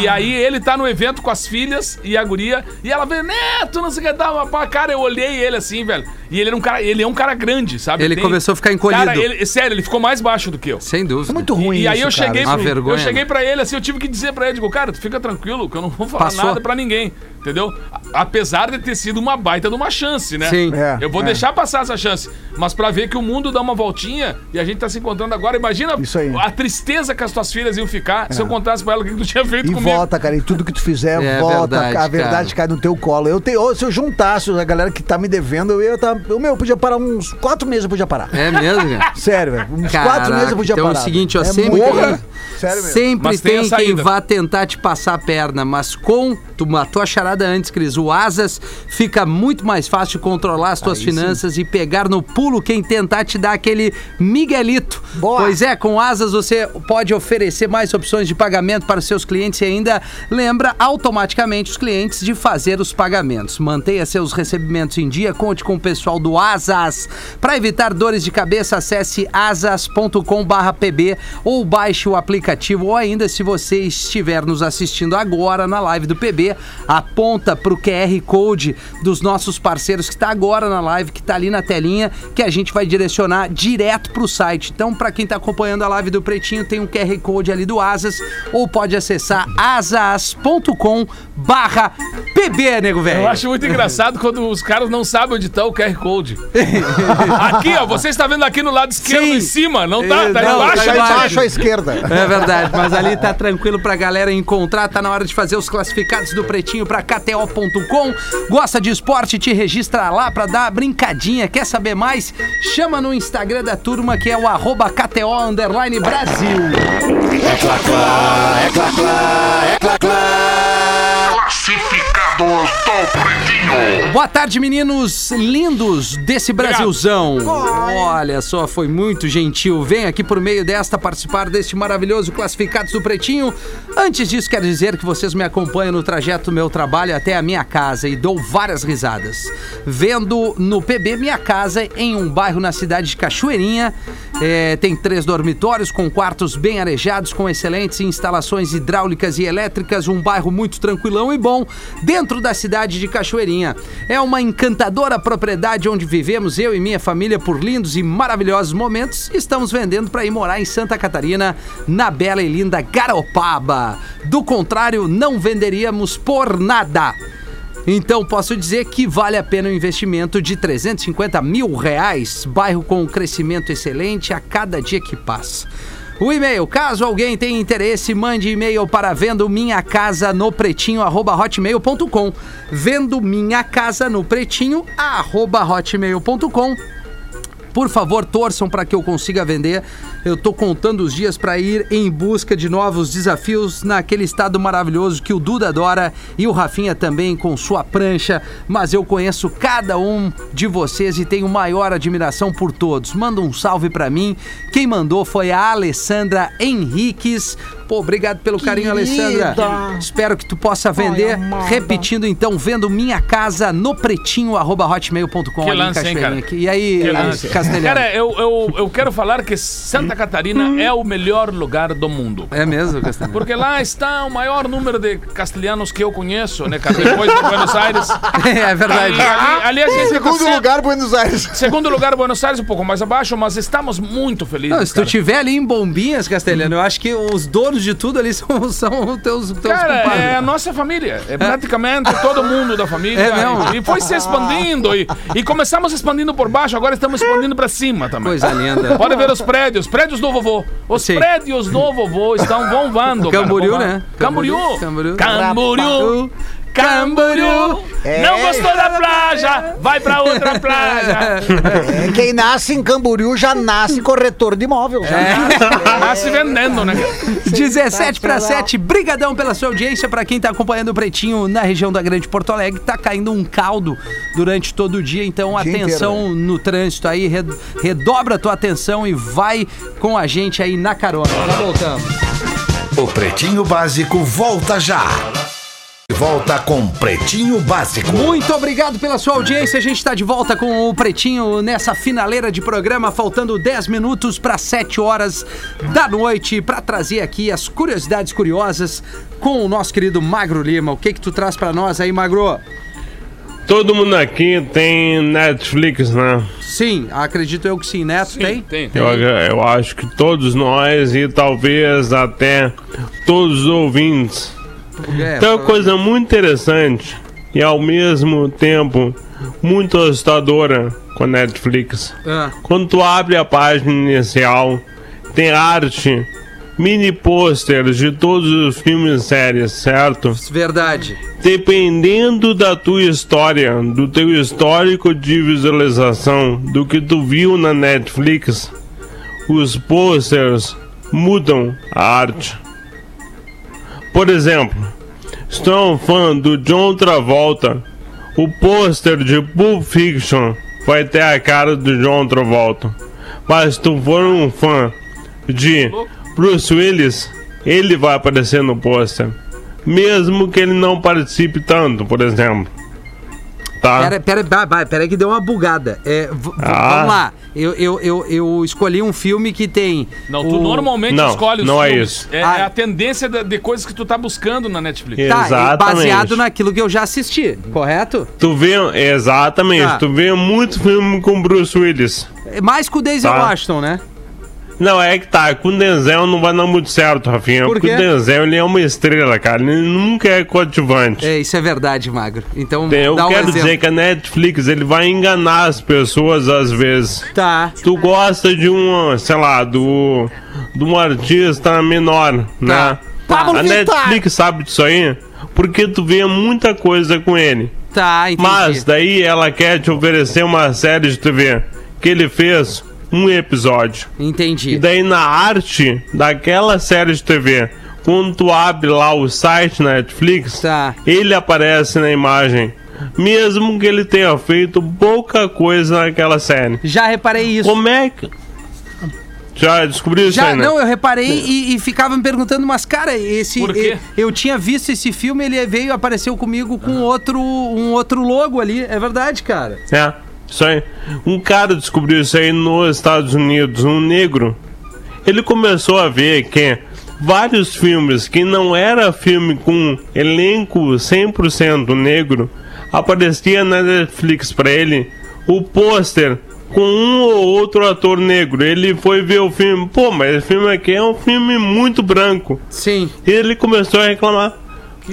E aí ele tá no evento com as filhas e a guria, e ela veio, Neto, não sei o que, dá uma pá, cara, eu olhei ele assim, velho. E ele era um cara, ele é um cara grande, sabe? Ele começou a ficar encolhido. Cara, ele, sério, ele ficou mais baixo do que eu. Sem dúvida. É muito ruim E aí isso, eu cheguei, cara. Uma vergonha, eu cheguei né? pra ele assim, eu tive que dizer pra ele, digo, cara, tu fica tranquilo, que eu não vou falar Passou. nada pra ninguém, entendeu? A- Apesar de ter sido uma baita de uma chance, né? Sim. É, eu vou é. deixar passar essa chance, mas pra ver que o mundo dá uma voltinha e a gente tá se encontrando agora, imagina Isso aí. a tristeza que as tuas filhas iam ficar se eu contasse pra ela o que tu tinha feito E comigo. volta, cara. E tudo que tu fizer, É volta. verdade, a verdade cai no teu colo. Eu tenho, se eu juntasse a galera que tá me devendo, eu ia tá. Eu, meu, eu podia parar uns quatro meses, eu podia parar. É mesmo, cara? Sério, velho. Uns Caraca, quatro meses eu podia então é o parar. seguinte, ó, É sempre tem, Sério mesmo. sempre Mas tem tem, quem saída. vá tentar te passar a perna, mas com tu matou a charada antes, Cris. O Asas fica muito mais fácil controlar as tuas finanças e pegar no pulo quem tentar te dar aquele miguelito. Boa. Pois é, com Asas você pode oferecer mais opções de pagamento para os seus clientes e ainda lembra automaticamente os clientes de fazer os pagamentos. Mantenha seus recebimentos em dia, conte com o pessoal do Asas. Para evitar dores de cabeça, acesse asas.com/pb ou baixe o aplicativo ou ainda se você estiver nos assistindo agora na live do PB, aponta para o QR Code dos nossos parceiros que está agora na live, que está ali na telinha, que a gente vai direcionar direto para o site. Então, para quem está acompanhando a live do Pretinho, tem um QR Code ali do Asas ou pode acessar asas.com/pb, nego velho. Eu acho muito engraçado quando os caras não sabem onde tá o QR Code. aqui, ó, você está vendo aqui no lado esquerdo Sim. em cima, não tá? É, Tá não, embaixo? tá embaixo. à esquerda. É verdade, mas ali tá tranquilo pra galera encontrar. Tá na hora de fazer os classificados do Pretinho pra KTO.com. Gosta de esporte? Te registra lá pra dar a brincadinha. Quer saber mais? Chama no Instagram da turma que é o arroba KTO Underline Brasil. Classificados do Pretinho. Boa tarde, meninos lindos desse Brasilzão. Olha só, foi muito gentil. Vem aqui por meio desta participar deste maravilhoso Classificados do Pretinho. Antes disso, quero dizer que vocês me acompanham no trajeto do meu trabalho até a minha casa e dou várias risadas. Vendo no PB Minha Casa, em um bairro na cidade de Cachoeirinha. É, tem três dormitórios com quartos bem arejados, com excelentes instalações hidráulicas e elétricas. Um bairro muito tranquilão e bom, dentro da cidade de Cachoeirinha. É uma encantadora propriedade onde vivemos eu e minha família por lindos e maravilhosos momentos. Estamos vendendo para ir morar em Santa Catarina, na bela e linda Garopaba. Do contrário, não venderíamos por nada. Então posso dizer que vale a pena o investimento de 350 mil reais, bairro com crescimento excelente a cada dia que passa. O e-mail, caso alguém tenha interesse, mande e-mail para vendo minha casa no pretinho arroba hotmail.com. Vendo minha casa no pretinho arroba hotmail.com. Por favor, torçam para que eu consiga vender. Eu tô contando os dias para ir em busca de novos desafios naquele estado maravilhoso que o Duda adora e o Rafinha também com sua prancha. Mas eu conheço cada um de vocês e tenho maior admiração por todos. Manda um salve para mim. Quem mandou foi a Alessandra Henriques. Pô, obrigado pelo carinho, Alessandra. Espero que tu possa vender. Repetindo então, vendo minha casa no pretinho arroba hotmail.com. Que lance, hein, cara? E aí. Castelhano? Cara, eu, eu, eu quero falar que Santa Catarina é o melhor lugar do mundo. É mesmo, Castelhano? Porque lá está o maior número de castelhanos que eu conheço, né, cara? Depois de Buenos Aires. É verdade. Ali, ali, ali a gente Segundo tá lugar, Buenos Aires. Segundo lugar, Buenos Aires, um pouco mais abaixo, mas estamos muito felizes. Não, se tu cara. tiver ali em Bombinhas, Castelhano, eu acho que os donos de tudo ali são, são os teus, teus Cara, compadres. é a nossa família. É praticamente todo mundo da família. É mesmo? E foi se expandindo. E, e começamos expandindo por baixo, agora estamos expandindo pra cima também. Coisa linda. Pode ver os prédios, prédios do vovô. Os Sim. prédios do vovô estão bombando. cara, Camboriú, bombando. né? Camboriú. Camboriú. Camboriú. Camboriú. É. Não gostou da praia? Vai pra outra praia. É, quem nasce em Camboriú já nasce corretor de imóvel. Já nasce. Nasce vendendo, né? 17 para 7, brigadão pela sua audiência. Pra quem tá acompanhando o Pretinho na região da Grande Porto Alegre, tá caindo um caldo durante todo o dia. Então, dia atenção inteiro, no trânsito aí, red- redobra a tua atenção e vai com a gente aí na carona. Já voltamos. O Pretinho Básico volta já. Volta com Pretinho Básico. Muito obrigado pela sua audiência. A gente está de volta com o Pretinho nessa finaleira de programa, faltando 10 minutos para 7 horas da noite, para trazer aqui as curiosidades curiosas com o nosso querido Magro Lima. O que que tu traz para nós aí, Magro? Todo mundo aqui tem Netflix, né? Sim, acredito eu que sim. Neto, tem? Tem. Eu, eu acho que todos nós e talvez até todos os ouvintes. É, Então, é uma coisa muito interessante e ao mesmo tempo muito assustadora com a Netflix. Ah, Quando tu abre a página inicial, tem arte, mini posters de todos os filmes e séries, certo? verdade. Dependendo da tua história, do teu histórico de visualização, do que tu viu na Netflix, os posters mudam a arte. Por exemplo, é um fã do John Travolta, o pôster de Pulp Fiction vai ter a cara do John Travolta. Mas se tu for um fã de Bruce Willis, ele vai aparecer no pôster. Mesmo que ele não participe tanto, por exemplo. Tá? Pera, pera, pera aí que deu uma bugada. É, Ah. Vamos lá. Eu, eu, eu, eu escolhi um filme que tem. Não, tu o- normalmente Não, escolhe os não é filmes. isso. É, Ah. é a tendência de, de coisas que tu tá buscando na Netflix. Tá, Exatamente. baseado naquilo que eu já assisti, correto? Tu vê, exatamente, Tá. tu vê muito filme com Bruce Willis. Mais com o Denzel Tá. Washington, né? Não, é que tá, com o Denzel não vai dar muito certo, Rafinha. Por porque o Denzel ele é uma estrela, cara. Ele nunca é coadjuvante. É, isso é verdade, Magro. Então, Eu dá um quero exemplo. dizer que a Netflix ele vai enganar as pessoas às vezes. Tá. Tu gosta de um, sei lá, do de um artista menor, né? Pablo A. Netflix sabe disso aí porque tu vê muita coisa com ele. Tá, entendi. Mas daí ela quer te oferecer uma série de TV que ele fez um episódio. E Entendi. daí na arte daquela série de TV, quando tu abre lá o site Netflix, Tá. ele aparece na imagem. mesmo que ele tenha feito pouca coisa naquela série. Já reparei isso. Como é que. Já descobriu isso Já, aí, né? não, eu reparei e, e ficava me perguntando, mas cara, esse. Por quê? Eu, eu tinha visto esse filme, ele veio, apareceu comigo com outro, um outro logo ali. É verdade, cara. É, isso aí. Um cara descobriu isso aí nos Estados Unidos, um negro. Ele começou a ver que vários filmes que não era filme com elenco 100% negro, aparecia na Netflix pra ele o pôster com um ou outro ator negro. Ele foi ver o filme, pô, mas esse filme aqui é um filme muito branco. Sim. E ele começou a reclamar.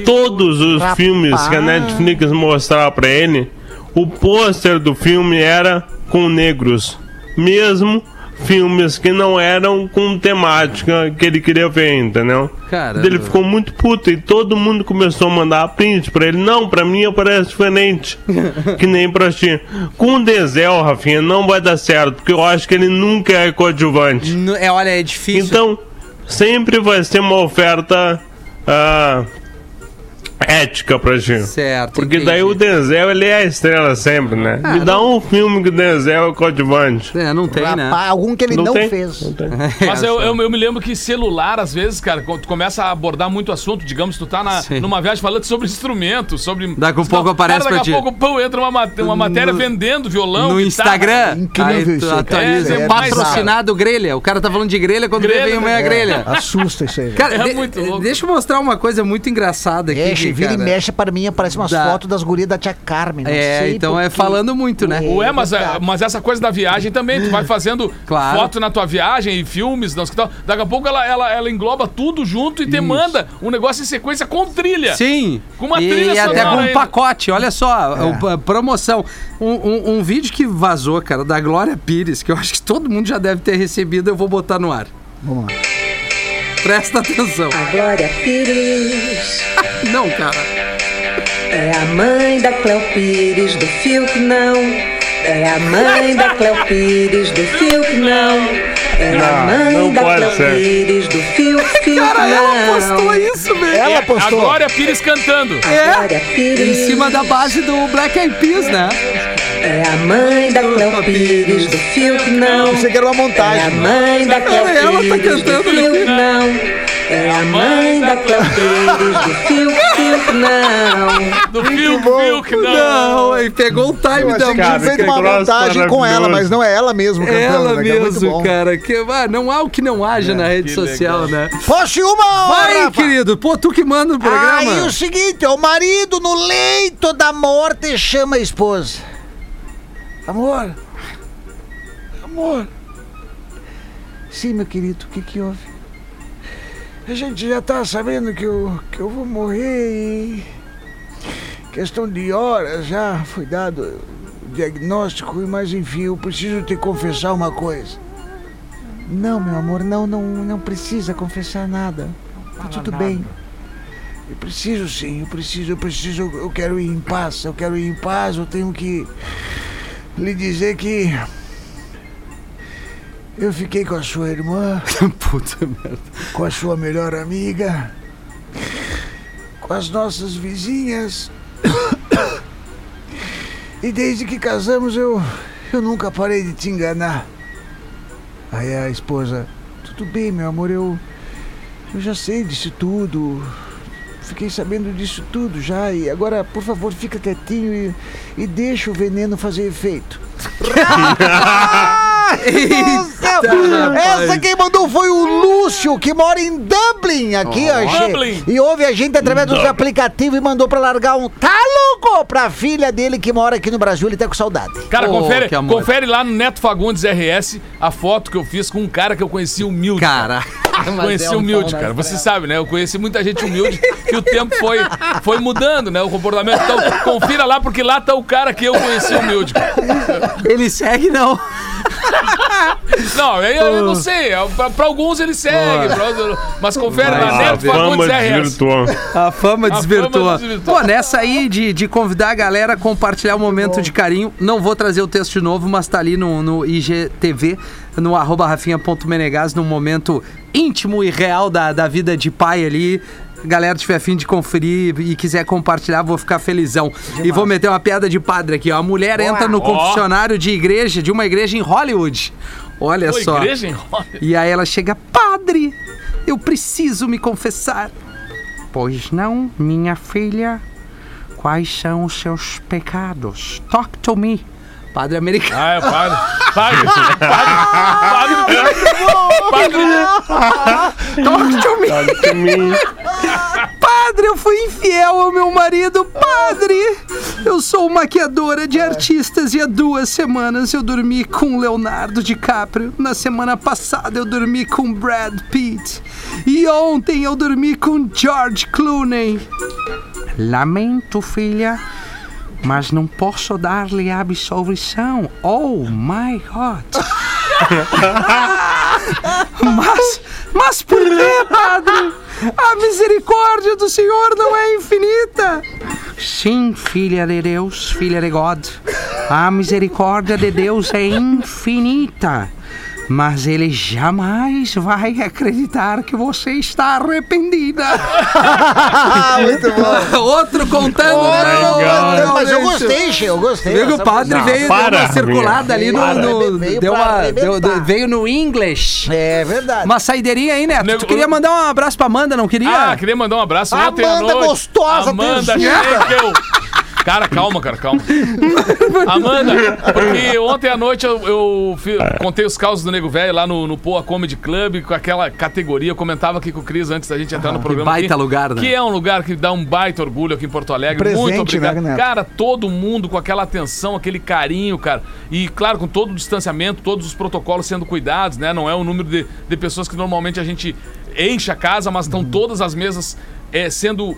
Todos os filmes que a Netflix mostrava pra ele, o pôster do filme era com negros. Mesmo filmes que não eram com temática que ele queria ver, entendeu? Caramba. Ele ficou muito puto e todo mundo começou a mandar print pra ele. Não, pra mim aparece diferente. que nem pra ti. Com o Denzel, Rafinha, não vai dar certo, porque eu acho que ele nunca é coadjuvante. N- É, olha, é difícil. Então, sempre vai ser uma oferta ah, ética pra ti. Certo. Porque entendi. daí o Denzel, ele é a estrela sempre, né? Ah, Me dá um filme que o Denzel é coadjuvante. É, não tem, né? Algum que ele não, tem? fez. Não tem. Mas eu, eu, eu me lembro que celular, às vezes, cara, quando tu começa a abordar muito assunto, digamos, tu tá na, Sim. numa viagem falando sobre instrumento, sobre. Daqui a pouco aparece cara, pra daqui ti. a pouco, pô, entra uma, uma matéria No- vendendo violão. no guitarra. Instagram. Incrível aí tu isso aí, atualiza. cara. É, é patrocinado grelha. O cara tá falando de grelha quando Grelha, vem uma né? grelha. Assusta isso aí. Cara, É de- muito louco. deixa eu mostrar uma coisa muito engraçada aqui. Mexe, vira cara. e mexe para mim, aparece umas Da- fotos das gurias da tia Carmen. não É, sei então é falando muito, né? Ué, mas, é- mas essa coisa da viagem também, tu vai fazendo Claro. foto na tua viagem e filmes, não sei tal. Daqui a pouco ela, ela, ela engloba tudo junto e te manda um negócio em sequência com trilha. Sim. Com uma e, trilha e até com um ainda. pacote, olha só, a promoção. Um, um- um vídeo que vazou, cara, da Glória Pires, que eu acho que todo mundo já deve ter recebido, eu vou botar no ar. Vamos lá. Presta atenção. A Glória Pires Não, cara. é a mãe da Cleo Pires do fio que não. É a mãe da Cleo Pires do fio que não. É a Não, mãe não da pode Cleo ser. Pires do fio, fio Cara, que ela postou não. isso, velho. Ela É, postou. A Glória Pires cantando. É. Glória Pires Em cima da base do Black Eyed Peas, né? É a mãe da Cleo Pires do fio que não. Você quer uma É a montagem. mãe da Ela tá Pires do cantando fio que não. É a mãe da Cleo Pires do fio, que não. Do fio, que não. Não, ele pegou o time da feito que uma montagem com ela, mas não é ela mesmo cantando. Ela né, que é mesmo, cara. Que, ah, não há o que não haja na rede social, legal. né? Poste uma hora, Vai, querido. Pô, tu que manda o programa. Aí o seguinte, o marido no leito da morte chama a esposa. Amor. Amor. Sim, meu querido, o que que houve? A gente já tá sabendo que eu, que eu vou morrer e... Questão de horas já foi dado o diagnóstico, mas enfim, eu preciso te confessar uma coisa. Não, meu amor, não, não, não precisa confessar nada. Tá tudo bem. Eu preciso sim, eu preciso, eu preciso, eu quero ir em paz, eu quero ir em paz, eu tenho que lhe dizer que eu fiquei com a sua irmã, Puta merda. com a sua melhor amiga, com as nossas vizinhas. E desde que casamos eu eu nunca parei de te enganar. Aí a esposa, tudo bem, meu amor, eu eu já sei disso tudo. Fiquei sabendo disso tudo já e agora, por favor, fica quietinho e, e deixa o veneno fazer efeito. Essa quem mandou foi o Lúcio, que mora em Dublin, aqui, ó. che- Dublin. E ouve a gente através dos aplicativos e mandou pra largar um tá louco pra filha dele que mora aqui no Brasil. Ele tá com saudade. Cara, Oh, confere, confere lá no Neto Fagundes RS a foto que eu fiz com um cara que eu conheci humilde. Cara. Conheci Mas é um humilde, cara. Você sabe, né? Eu conheci muita gente humilde que o tempo foi, foi mudando, né? O comportamento. Então, confira lá, porque lá tá o cara que eu conheci humilde. cara. Ele segue, não. Não, eu, eu não sei. é, Pra, pra alguns ele segue, pra outros- mas confere lá, A Neto Fagundes fama RS. desvirtuou. A fama desvirtua. Pô, nessa aí de, de convidar a galera a compartilhar o momento de carinho, não vou trazer o texto de novo, mas tá ali no, no IGTV, no arroba rafinha.menegas, num momento íntimo e real da, da vida de pai ali. A galera tiver afim de conferir e quiser compartilhar, vou ficar felizão. E vou meter uma piada de padre aqui, ó. A mulher entra no confessionário de igreja, de uma igreja em Hollywood. Olha Pô, só. igreja em Hollywood. E aí ela chega, padre, eu preciso me confessar. Pois não, minha filha. Quais são os seus pecados? Talk to me. Padre americano. Ah, é padre. Padre. Padre. Padre. Talk to me. Padre, eu fui infiel ao meu marido. Padre, eu sou maquiadora de artistas e há duas semanas eu dormi com Leonardo DiCaprio. Na semana passada eu dormi com Brad Pitt. E ontem eu dormi com George Clooney. Lamento, filha, mas não posso dar-lhe absolvição. Oh my God. Mas, mas por que, padre? A misericórdia do Senhor não é infinita. Sim, filha de Deus, filha de God. A misericórdia de Deus é infinita. Mas ele jamais vai acreditar que você está arrependida. Muito bom. Outro contando. Não, mas eu gostei, Che, eu gostei. Viu que o padre Não, veio deu para, uma circulada ali no. para. no- Veio deu uma, deu- deu- veio no English. É verdade. Uma saideirinha aí, Neto. Nego- Tu queria mandar um abraço pra Amanda, não queria? Ah, queria mandar um abraço ontem à Amanda noite. gostosa, Amanda tesuda. Cara, calma, cara, calma. Amanda, porque ontem à noite eu, eu fi- contei os causos do Nego Velho lá no, no Poa Comedy Club, com aquela categoria. Eu comentava aqui com o Cris antes da gente entrar no programa. baita aqui, lugar, né? Que é um lugar que dá um baita orgulho aqui em Porto Alegre. Presente, Muito obrigado. né, cara, todo mundo com aquela atenção, aquele carinho, cara. E, claro, com todo o distanciamento, todos os protocolos sendo cuidados, né? Não é o número de, de pessoas que normalmente a gente enche a casa, mas estão todas as mesas é, sendo.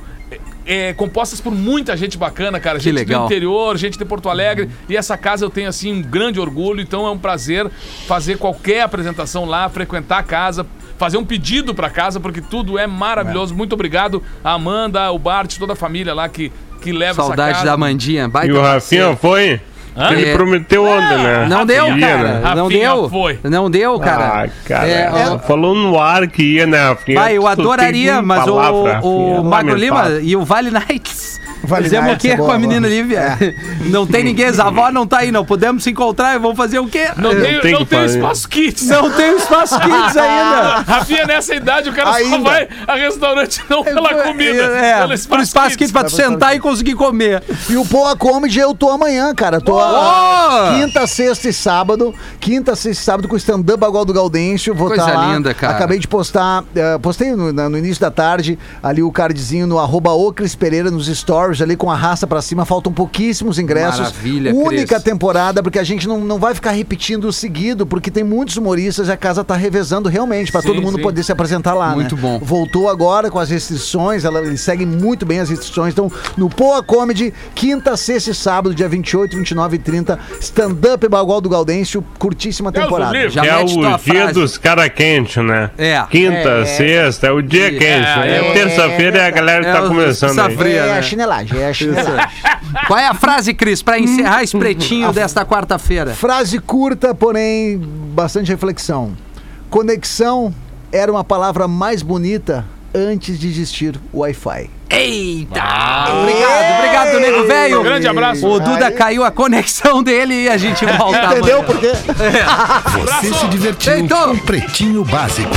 É, compostas por muita gente bacana, cara. Gente legal. do interior, gente de Porto Alegre. E essa casa eu tenho, assim, um grande orgulho. Então é um prazer fazer qualquer apresentação lá, frequentar a casa, fazer um pedido pra casa, porque tudo é maravilhoso. Muito obrigado a Amanda, o Bart, toda a família lá que, que leva essa Saudade casa. da Amandinha. Baita E o Rafinha foi? Hã? Ele É. prometeu ontem, né? Não deu, Ia, cara. né? Não Rafinha deu. foi. Não deu, cara. Ah, cara. É, ó, falou no ar que ia, né, Rafinha? Vai, eu Tu adoraria, tem mas o, palavra, Rafinha, o Magro Lima lamentável. e o Vale Nights. Vale Fizemos o Nights quê é boa, com a menina. Lívia? Não tem ninguém, a avó não tá aí, não. Podemos se encontrar e vamos fazer o quê? Não tem, tem não que tem fazer. espaço kits. Não tem espaço kids ainda. Rafinha, nessa idade, o cara só Ainda. vai a restaurante não pela comida, É, pelo espaço, espaço kids. kids pra tu sentar e conseguir comer. E o Poa Comedy eu tô amanhã, cara. Tô Boa! quinta, sexta e sábado. Quinta, sexta e sábado com o stand-up Bagual do Gaudêncio. Vou Coisa tá lá. linda, cara. Acabei de postar, eh, postei no, no início da tarde ali o cardzinho no arroba Pereira nos stories ali com a raça pra cima. Faltam pouquíssimos ingressos. Maravilha, Única Cris. temporada, porque a gente não, não vai ficar repetindo o seguido, porque tem muitos humoristas e a casa tá revezando realmente pra Sim, todo mundo sim. poder se apresentar lá, Muito né? bom. Voltou agora com as restrições, ela, eles seguem muito bem as restrições. Então, no Poa Comedy, quinta, sexta e sábado, dia 28, 29 30, stand-up Bagual do Gaudêncio, curtíssima temporada. livre. Já é o dia frase. dos cara quente, né? É. Quinta, É. sexta, é o dia quente. É, né? é, Terça-feira é, a galera que é tá o- começando aí. fria, é né? a chinelagem, é a chinelagem. Qual é a frase, Cris, pra encerrar esse pretinho desta quarta-feira? Frase curta, porém bastante reflexão. Conexão era uma palavra mais bonita antes de existir o Wi-Fi. Eita! Obrigado, obrigado, nego velho. Um grande abraço. O Duda caiu a conexão dele e a gente volta Entendeu por quê? Você se divertiu com Pretinho Básico.